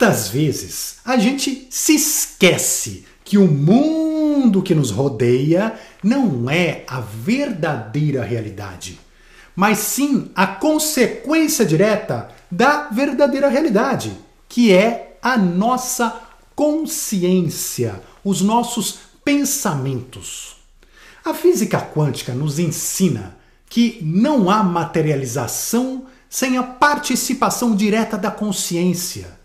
Muitas vezes a gente se esquece que o mundo que nos rodeia não é a verdadeira realidade, mas sim a consequência direta da verdadeira realidade, que é a nossa consciência, os nossos pensamentos. A física quântica nos ensina que não há materialização sem a participação direta da consciência.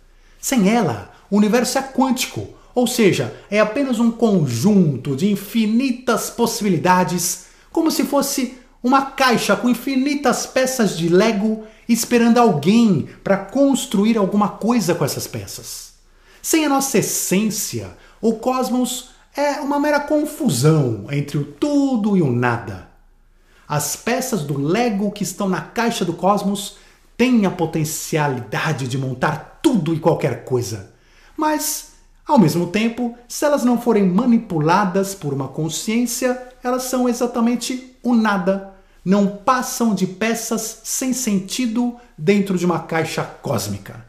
Sem ela, o universo é quântico, ou seja, é apenas um conjunto de infinitas possibilidades, como se fosse uma caixa com infinitas peças de Lego esperando alguém para construir alguma coisa com essas peças. Sem a nossa essência, o cosmos é uma mera confusão entre o tudo e o nada. As peças do Lego que estão na caixa do cosmos têm a potencialidade de montar tudo e qualquer coisa. Mas, ao mesmo tempo, se elas não forem manipuladas por uma consciência, elas são exatamente o nada. Não passam de peças sem sentido dentro de uma caixa cósmica.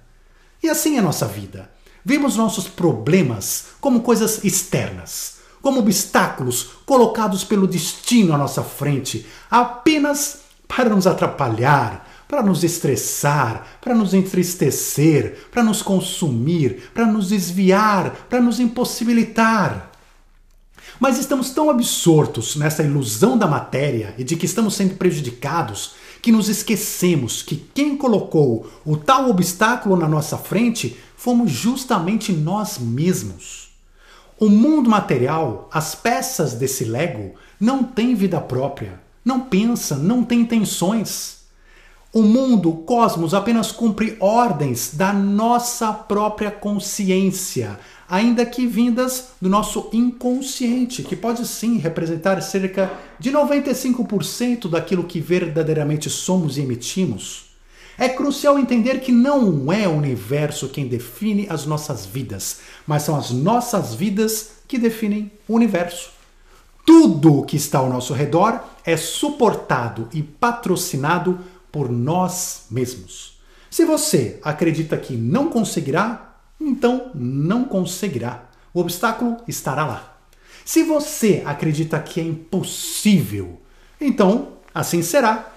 E assim é nossa vida. Vemos nossos problemas como coisas externas, como obstáculos colocados pelo destino à nossa frente, apenas para nos atrapalhar, para nos estressar, para nos entristecer, para nos consumir, para nos desviar, para nos impossibilitar. Mas estamos tão absortos nessa ilusão da matéria e de que estamos sendo prejudicados que nos esquecemos que quem colocou o tal obstáculo na nossa frente fomos justamente nós mesmos. O mundo material, as peças desse Lego, não têm vida própria, não pensa, não tem intenções. O mundo, o cosmos, apenas cumpre ordens da nossa própria consciência, ainda que vindas do nosso inconsciente, que pode sim representar cerca de 95% daquilo que verdadeiramente somos e emitimos. É crucial entender que não é o universo quem define as nossas vidas, mas são as nossas vidas que definem o universo. Tudo o que está ao nosso redor é suportado e patrocinado por nós mesmos. Se você acredita que não conseguirá, então não conseguirá. O obstáculo estará lá. Se você acredita que é impossível, então assim será.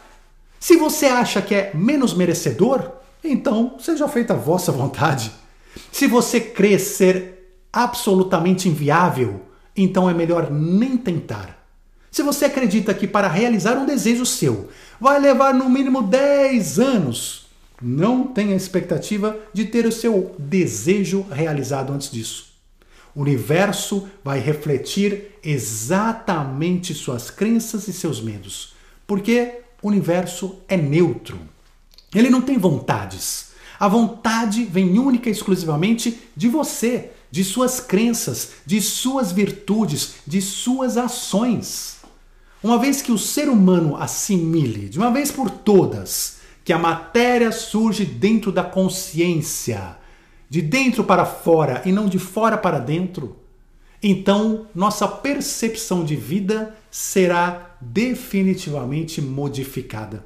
Se você acha que é menos merecedor, então seja feita a vossa vontade. Se você crê ser absolutamente inviável, então é melhor nem tentar. Se você acredita que para realizar um desejo seu vai levar no mínimo 10 anos, não tenha expectativa de ter o seu desejo realizado antes disso. O universo vai refletir exatamente suas crenças e seus medos, porque o universo é neutro. Ele não tem vontades. A vontade vem única e exclusivamente de você, de suas crenças, de suas virtudes, de suas ações. Uma vez que o ser humano assimile, de uma vez por todas, que a matéria surge dentro da consciência, de dentro para fora e não de fora para dentro, então nossa percepção de vida será definitivamente modificada.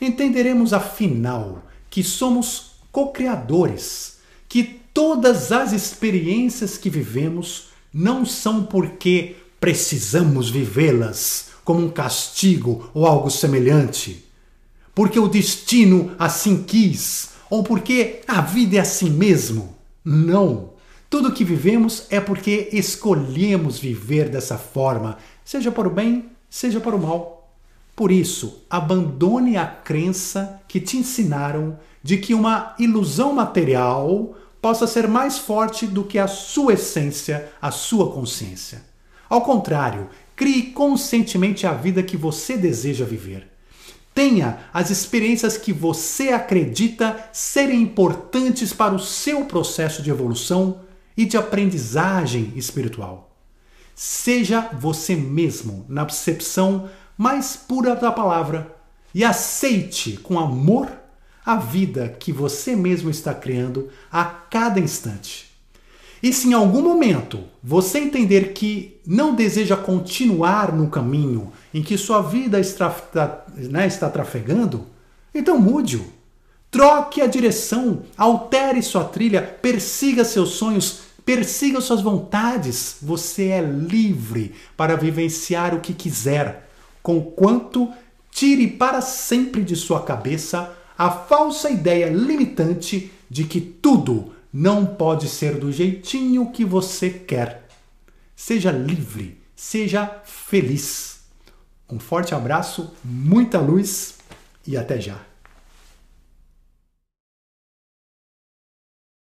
Entenderemos afinal que somos co-criadores, que todas as experiências que vivemos não são porque precisamos vivê-las, como um castigo ou algo semelhante. Porque o destino assim quis, ou porque a vida é assim mesmo. Não. Tudo que vivemos é porque escolhemos viver dessa forma, seja para o bem, seja para o mal. Por isso, abandone a crença que te ensinaram de que uma ilusão material possa ser mais forte do que a sua essência, a sua consciência. Ao contrário, Crie conscientemente a vida que você deseja viver. Tenha as experiências que você acredita serem importantes para o seu processo de evolução e de aprendizagem espiritual. Seja você mesmo na percepção mais pura da palavra e aceite com amor a vida que você mesmo está criando a cada instante. E se em algum momento você entender que não deseja continuar no caminho em que sua vida está, né, está trafegando, então mude-o. Troque a direção, altere sua trilha, persiga seus sonhos, persiga suas vontades. Você é livre para vivenciar o que quiser, conquanto tire para sempre de sua cabeça a falsa ideia limitante de que tudo não pode ser do jeitinho que você quer. Seja livre, seja feliz. Um forte abraço, muita luz e até já.